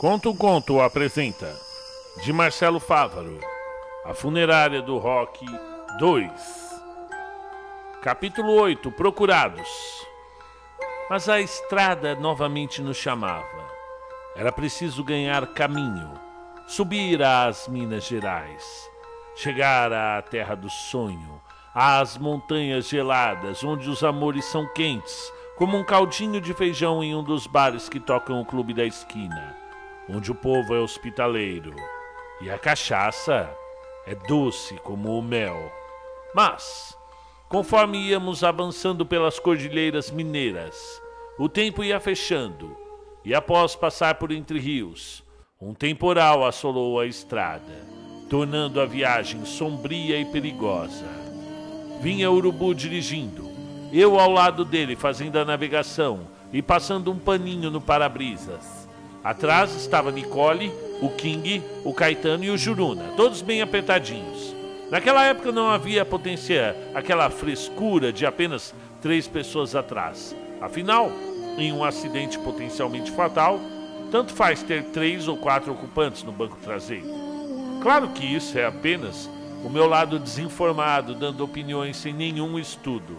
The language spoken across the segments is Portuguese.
Conto um Conto apresenta de Marcelo Fávaro, A Funerária do Rock 2. Capítulo 8 Procurados. Mas a estrada novamente nos chamava. Era preciso ganhar caminho, subir às Minas Gerais, chegar à terra do sonho, às montanhas geladas, onde os amores são quentes, como um caldinho de feijão em um dos bares que tocam o clube da esquina onde o povo é hospitaleiro e a cachaça é doce como o mel. Mas, conforme íamos avançando pelas cordilheiras mineiras, o tempo ia fechando e, após passar por entre rios, um temporal assolou a estrada, tornando a viagem sombria e perigosa. Vinha Urubu dirigindo, eu ao lado dele fazendo a navegação e passando um paninho no para-brisas. Atrás estava Nicole, o King, o Caetano e o Juruna, todos bem apertadinhos. Naquela época não havia potência, aquela frescura de apenas três pessoas atrás. Afinal, em um acidente potencialmente fatal, tanto faz ter três ou quatro ocupantes no banco traseiro. Claro que isso é apenas o meu lado desinformado, dando opiniões sem nenhum estudo.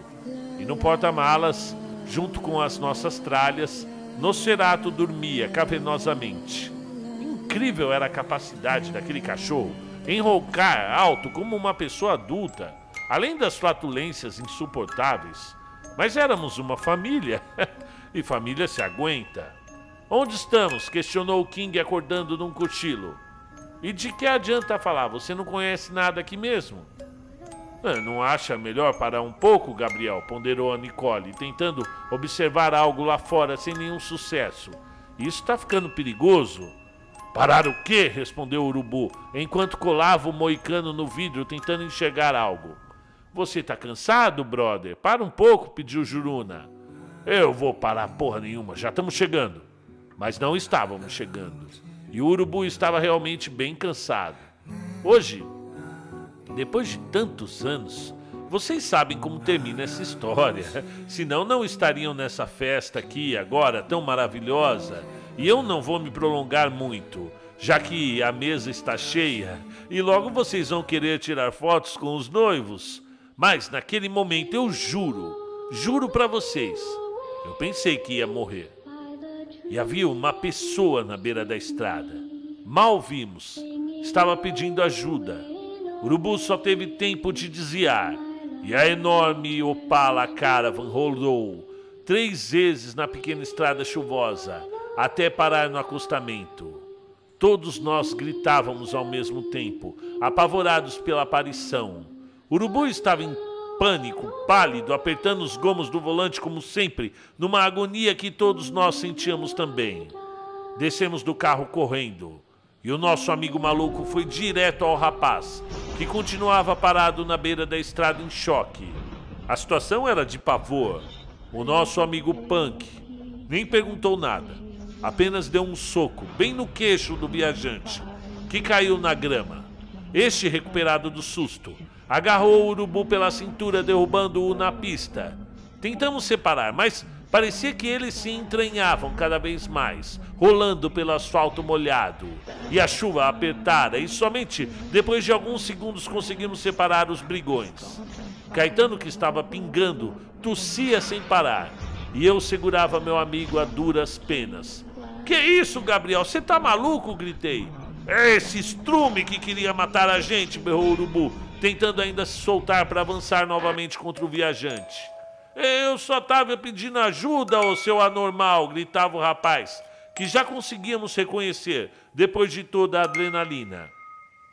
E no porta-malas, junto com as nossas tralhas, Nosferatu dormia cavernosamente. Incrível era a capacidade daquele cachorro em roncar alto como uma pessoa adulta, além das flatulências insuportáveis. Mas éramos uma família, e família se aguenta. Onde estamos? questionou o King acordando num cochilo. E de que adianta falar? Você não conhece nada aqui mesmo? Ah, não acha melhor parar um pouco, Gabriel? ponderou a Nicole, tentando observar algo lá fora sem nenhum sucesso. Isso está ficando perigoso. Parar o quê? respondeu o urubu, enquanto colava o moicano no vidro tentando enxergar algo. Você está cansado, brother? Para um pouco, pediu Juruna. Eu vou parar porra nenhuma, já estamos chegando. Mas não estávamos chegando. E o urubu estava realmente bem cansado. Hoje, depois de tantos anos, vocês sabem como termina essa história. Senão não estariam nessa festa aqui agora tão maravilhosa. E eu não vou me prolongar muito, já que a mesa está cheia e logo vocês vão querer tirar fotos com os noivos. Mas naquele momento eu juro, juro para vocês, eu pensei que ia morrer. E havia uma pessoa na beira da estrada. Mal vimos. Estava pedindo ajuda. Urubu só teve tempo de desviar e a enorme Opala Caravan rodou três vezes na pequena estrada chuvosa até parar no acostamento. Todos nós gritávamos ao mesmo tempo, apavorados pela aparição. Urubu estava em pânico, pálido, apertando os gomos do volante como sempre, numa agonia que todos nós sentíamos também. Descemos do carro correndo. E o nosso amigo maluco foi direto ao rapaz, que continuava parado na beira da estrada em choque. A situação era de pavor. O nosso amigo Punk nem perguntou nada, apenas deu um soco bem no queixo do viajante, que caiu na grama. Este, recuperado do susto, agarrou o urubu pela cintura, derrubando-o na pista. Tentamos separar, mas Parecia que eles se entranhavam cada vez mais, rolando pelo asfalto molhado. E a chuva apertara, e somente depois de alguns segundos conseguimos separar os brigões. Caetano, que estava pingando, tossia sem parar, e eu segurava meu amigo a duras penas. Que isso, Gabriel? Você tá maluco? gritei. É esse estrume que queria matar a gente, berrou o urubu, tentando ainda se soltar para avançar novamente contra o viajante. Eu só estava pedindo ajuda, ô seu anormal, gritava o rapaz, que já conseguíamos reconhecer depois de toda a adrenalina.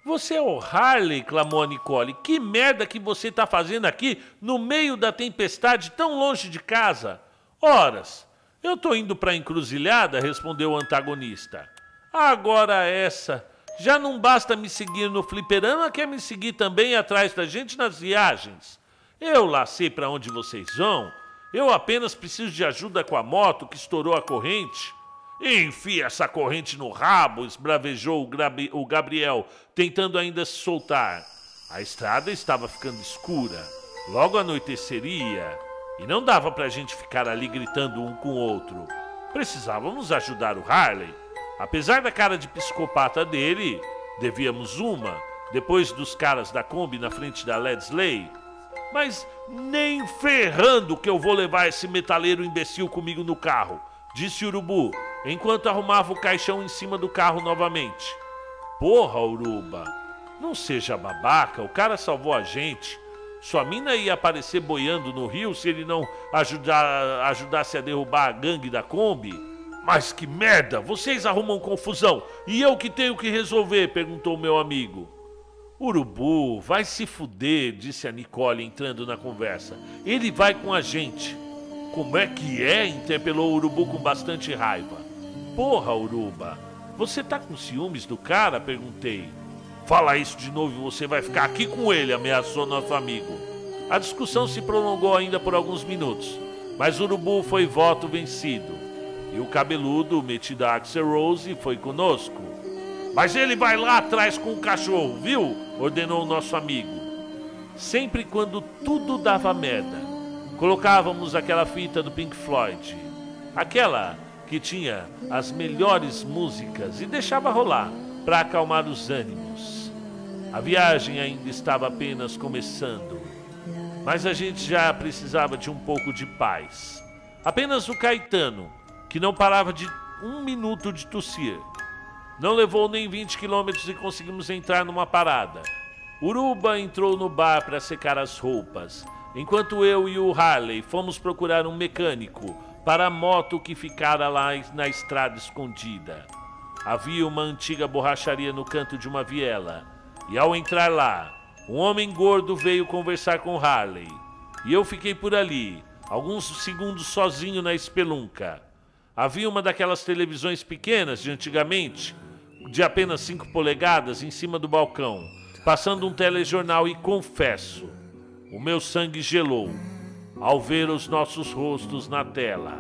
Você é o Harley, clamou a Nicole. Que merda que você está fazendo aqui no meio da tempestade tão longe de casa? Horas. Eu tô indo para a encruzilhada, respondeu o antagonista. Agora essa. Já não basta me seguir no fliperama, quer me seguir também atrás da gente nas viagens. Eu lá sei para onde vocês vão. Eu apenas preciso de ajuda com a moto que estourou a corrente. Enfia essa corrente no rabo, esbravejou o Gabriel, tentando ainda se soltar. A estrada estava ficando escura. Logo anoiteceria. E não dava para a gente ficar ali gritando um com o outro. Precisávamos ajudar o Harley. Apesar da cara de psicopata dele, devíamos uma, depois dos caras da Kombi na frente da Ledsley. Mas nem ferrando que eu vou levar esse metaleiro imbecil comigo no carro, disse Urubu, enquanto arrumava o caixão em cima do carro novamente. Porra, Uruba, não seja babaca, o cara salvou a gente. Sua mina ia aparecer boiando no rio se ele não ajudar, ajudasse a derrubar a gangue da Kombi? Mas que merda! Vocês arrumam confusão e eu que tenho que resolver? perguntou meu amigo. Urubu, vai se fuder, disse a Nicole entrando na conversa. Ele vai com a gente. Como é que é? interpelou o Urubu com bastante raiva. Porra, Uruba, você tá com ciúmes do cara? perguntei. Fala isso de novo e você vai ficar aqui com ele, ameaçou nosso amigo. A discussão se prolongou ainda por alguns minutos, mas Urubu foi voto vencido. E o cabeludo, metido a Axel Rose, foi conosco. Mas ele vai lá atrás com o cachorro, viu? Ordenou o nosso amigo. Sempre quando tudo dava merda, colocávamos aquela fita do Pink Floyd. Aquela que tinha as melhores músicas e deixava rolar para acalmar os ânimos. A viagem ainda estava apenas começando, mas a gente já precisava de um pouco de paz. Apenas o Caetano que não parava de um minuto de tossir. Não levou nem 20 quilômetros e conseguimos entrar numa parada. Uruba entrou no bar para secar as roupas, enquanto eu e o Harley fomos procurar um mecânico para a moto que ficara lá na estrada escondida. Havia uma antiga borracharia no canto de uma viela, e ao entrar lá, um homem gordo veio conversar com Harley. E eu fiquei por ali, alguns segundos sozinho na espelunca. Havia uma daquelas televisões pequenas de antigamente, de apenas 5 polegadas, em cima do balcão, passando um telejornal e confesso, o meu sangue gelou ao ver os nossos rostos na tela.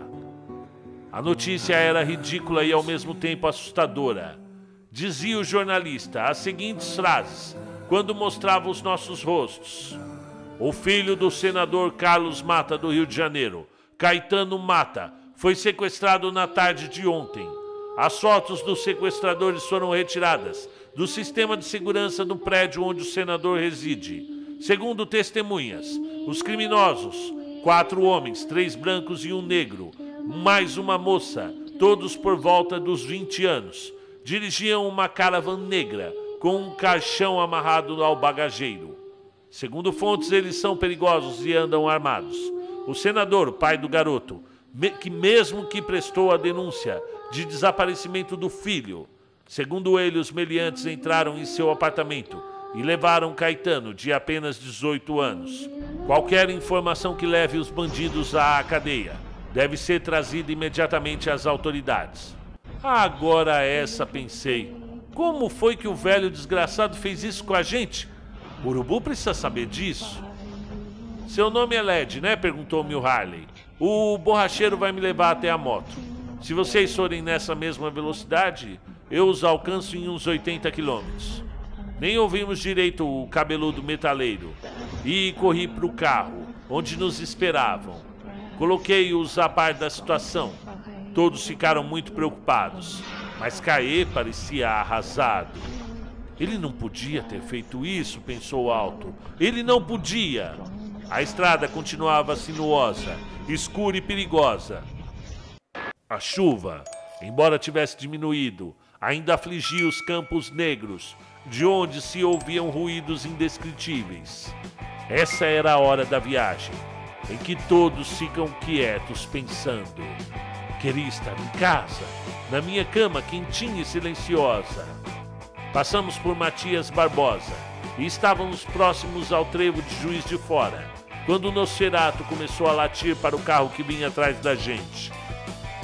A notícia era ridícula e ao mesmo tempo assustadora. Dizia o jornalista as seguintes frases quando mostrava os nossos rostos. O filho do senador Carlos Mata do Rio de Janeiro, Caetano Mata, foi sequestrado na tarde de ontem. As fotos dos sequestradores foram retiradas do sistema de segurança do prédio onde o senador reside. Segundo testemunhas, os criminosos, quatro homens, três brancos e um negro, mais uma moça, todos por volta dos 20 anos, dirigiam uma caravan negra com um caixão amarrado ao bagageiro. Segundo fontes, eles são perigosos e andam armados. O senador, pai do garoto, que mesmo que prestou a denúncia de desaparecimento do filho, segundo ele, os meliantes entraram em seu apartamento e levaram Caetano, de apenas 18 anos. Qualquer informação que leve os bandidos à cadeia deve ser trazida imediatamente às autoridades. Agora essa pensei. Como foi que o velho desgraçado fez isso com a gente? O Urubu precisa saber disso. Seu nome é Led, né? perguntou Mil Harley. O borracheiro vai me levar até a moto. Se vocês forem nessa mesma velocidade, eu os alcanço em uns 80 quilômetros. Nem ouvimos direito o cabeludo metaleiro e corri para o carro, onde nos esperavam. Coloquei-os a par da situação. Todos ficaram muito preocupados, mas Caê parecia arrasado. Ele não podia ter feito isso, pensou Alto. Ele não podia. A estrada continuava sinuosa, escura e perigosa. A chuva, embora tivesse diminuído, ainda afligia os campos negros, de onde se ouviam ruídos indescritíveis. Essa era a hora da viagem, em que todos ficam quietos pensando. Queria estar em casa, na minha cama quentinha e silenciosa. Passamos por Matias Barbosa e estávamos próximos ao trevo de Juiz de Fora quando o Nosferatu começou a latir para o carro que vinha atrás da gente.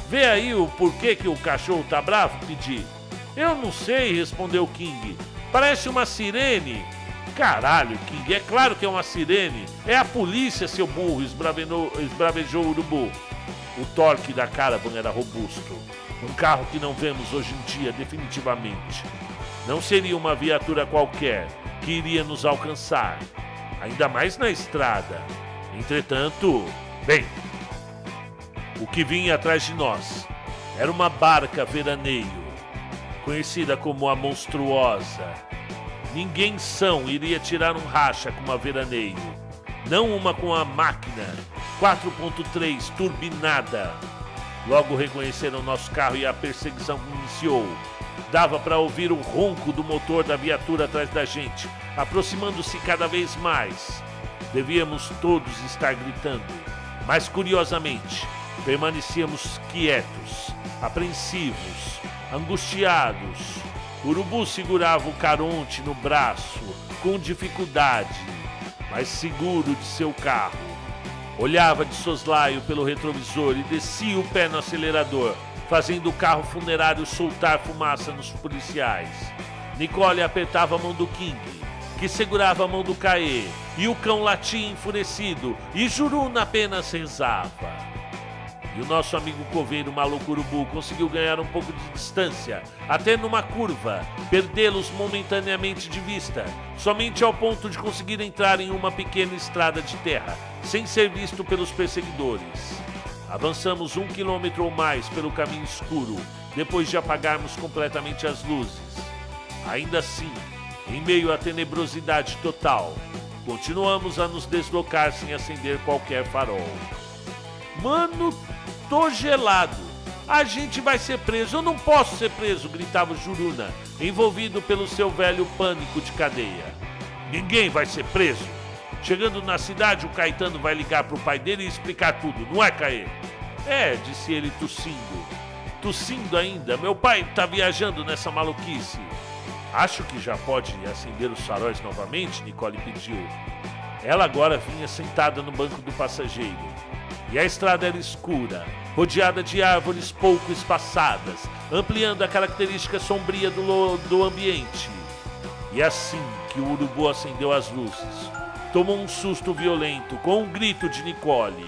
Vê aí o porquê que o cachorro tá bravo? Pedi. Eu não sei, respondeu King. Parece uma sirene. Caralho, King, é claro que é uma sirene. É a polícia, seu burro, esbravejou o urubu. O torque da Caravan era robusto. Um carro que não vemos hoje em dia, definitivamente. Não seria uma viatura qualquer que iria nos alcançar ainda mais na estrada. Entretanto, bem, o que vinha atrás de nós era uma barca veraneio, conhecida como a Monstruosa. Ninguém são iria tirar um racha com uma veraneio, não uma com a máquina 4.3 turbinada. Logo reconheceram nosso carro e a perseguição iniciou. Dava para ouvir o ronco do motor da viatura atrás da gente, aproximando-se cada vez mais. Devíamos todos estar gritando, mas curiosamente, permanecíamos quietos, apreensivos, angustiados. O urubu segurava o caronte no braço, com dificuldade, mas seguro de seu carro. Olhava de soslaio pelo retrovisor e descia o pé no acelerador, fazendo o carro funerário soltar fumaça nos policiais. Nicole apertava a mão do King, que segurava a mão do Caê, e o cão latia enfurecido, e Juruna apenas rezava. E o nosso amigo coveiro maluco urubu conseguiu ganhar um pouco de distância, até numa curva, perdê-los momentaneamente de vista, somente ao ponto de conseguir entrar em uma pequena estrada de terra, sem ser visto pelos perseguidores. Avançamos um quilômetro ou mais pelo caminho escuro, depois de apagarmos completamente as luzes. Ainda assim, em meio à tenebrosidade total, continuamos a nos deslocar sem acender qualquer farol. Mano, tô gelado. A gente vai ser preso. Eu não posso ser preso, gritava Juruna, envolvido pelo seu velho pânico de cadeia. Ninguém vai ser preso. Chegando na cidade, o Caetano vai ligar pro pai dele e explicar tudo, não é, Caê? É, disse ele tossindo. Tossindo ainda. Meu pai tá viajando nessa maluquice. Acho que já pode acender os faróis novamente, Nicole pediu. Ela agora vinha sentada no banco do passageiro. E a estrada era escura, rodeada de árvores pouco espaçadas, ampliando a característica sombria do, do ambiente. E assim que o urubu acendeu as luzes, tomou um susto violento com um grito de Nicole,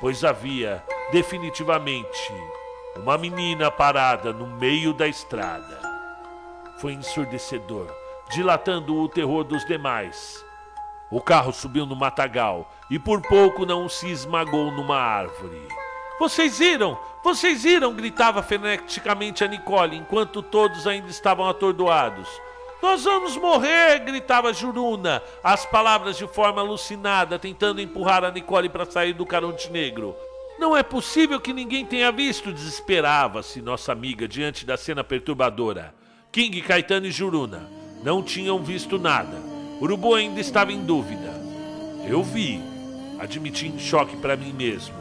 pois havia, definitivamente, uma menina parada no meio da estrada. Foi ensurdecedor, dilatando o terror dos demais. O carro subiu no matagal e por pouco não se esmagou numa árvore. Vocês viram? Vocês viram? gritava freneticamente a Nicole, enquanto todos ainda estavam atordoados. Nós vamos morrer! gritava Juruna, as palavras de forma alucinada, tentando empurrar a Nicole para sair do caronte negro. Não é possível que ninguém tenha visto, desesperava-se nossa amiga diante da cena perturbadora. King, Caetano e Juruna não tinham visto nada. Urubu ainda estava em dúvida. Eu vi, admiti em choque para mim mesmo.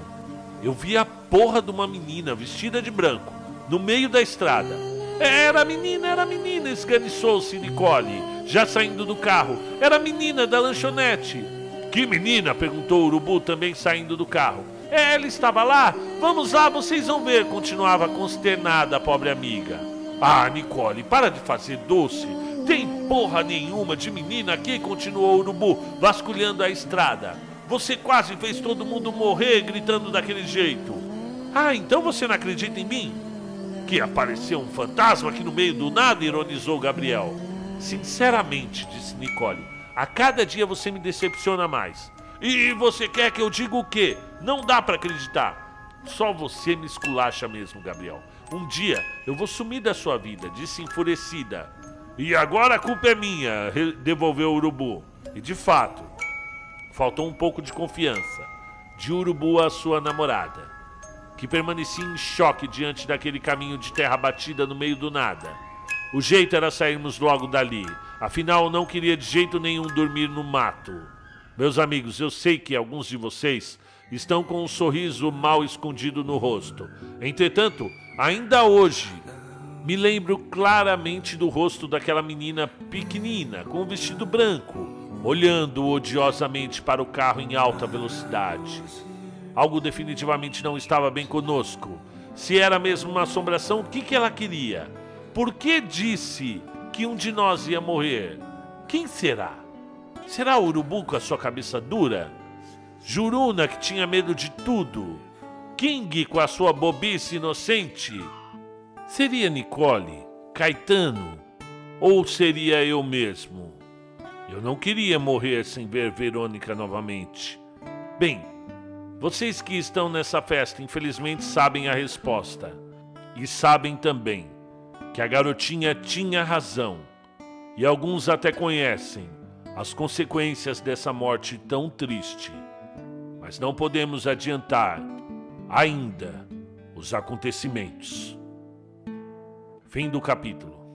Eu vi a porra de uma menina vestida de branco, no meio da estrada. Era menina, era menina, esganiçou-se Nicole, já saindo do carro. Era menina da lanchonete. Que menina? perguntou o urubu, também saindo do carro. É, ela estava lá? Vamos lá, vocês vão ver, continuava consternada a pobre amiga. Ah, Nicole, para de fazer doce. Tem porra nenhuma de menina aqui, continuou o urubu, vasculhando a estrada. Você quase fez todo mundo morrer gritando daquele jeito. Ah, então você não acredita em mim? Que apareceu um fantasma aqui no meio do nada, ironizou Gabriel. Sinceramente, disse Nicole, a cada dia você me decepciona mais. E você quer que eu diga o quê? Não dá para acreditar. Só você me esculacha mesmo, Gabriel. Um dia eu vou sumir da sua vida, disse enfurecida. E agora a culpa é minha, devolveu o urubu. E de fato, faltou um pouco de confiança de Urubu à sua namorada, que permanecia em choque diante daquele caminho de terra batida no meio do nada. O jeito era sairmos logo dali, afinal não queria de jeito nenhum dormir no mato. Meus amigos, eu sei que alguns de vocês estão com um sorriso mal escondido no rosto. Entretanto, ainda hoje, me lembro claramente do rosto daquela menina pequenina, com um vestido branco, olhando odiosamente para o carro em alta velocidade. Algo definitivamente não estava bem conosco. Se era mesmo uma assombração, o que, que ela queria? Por que disse que um de nós ia morrer? Quem será? Será o urubu com a sua cabeça dura? Juruna, que tinha medo de tudo? King, com a sua bobice inocente? Seria Nicole? Caetano? Ou seria eu mesmo? Eu não queria morrer sem ver Verônica novamente. Bem, vocês que estão nessa festa infelizmente sabem a resposta. E sabem também que a garotinha tinha razão, e alguns até conhecem as consequências dessa morte tão triste, mas não podemos adiantar ainda os acontecimentos. Fim do capítulo.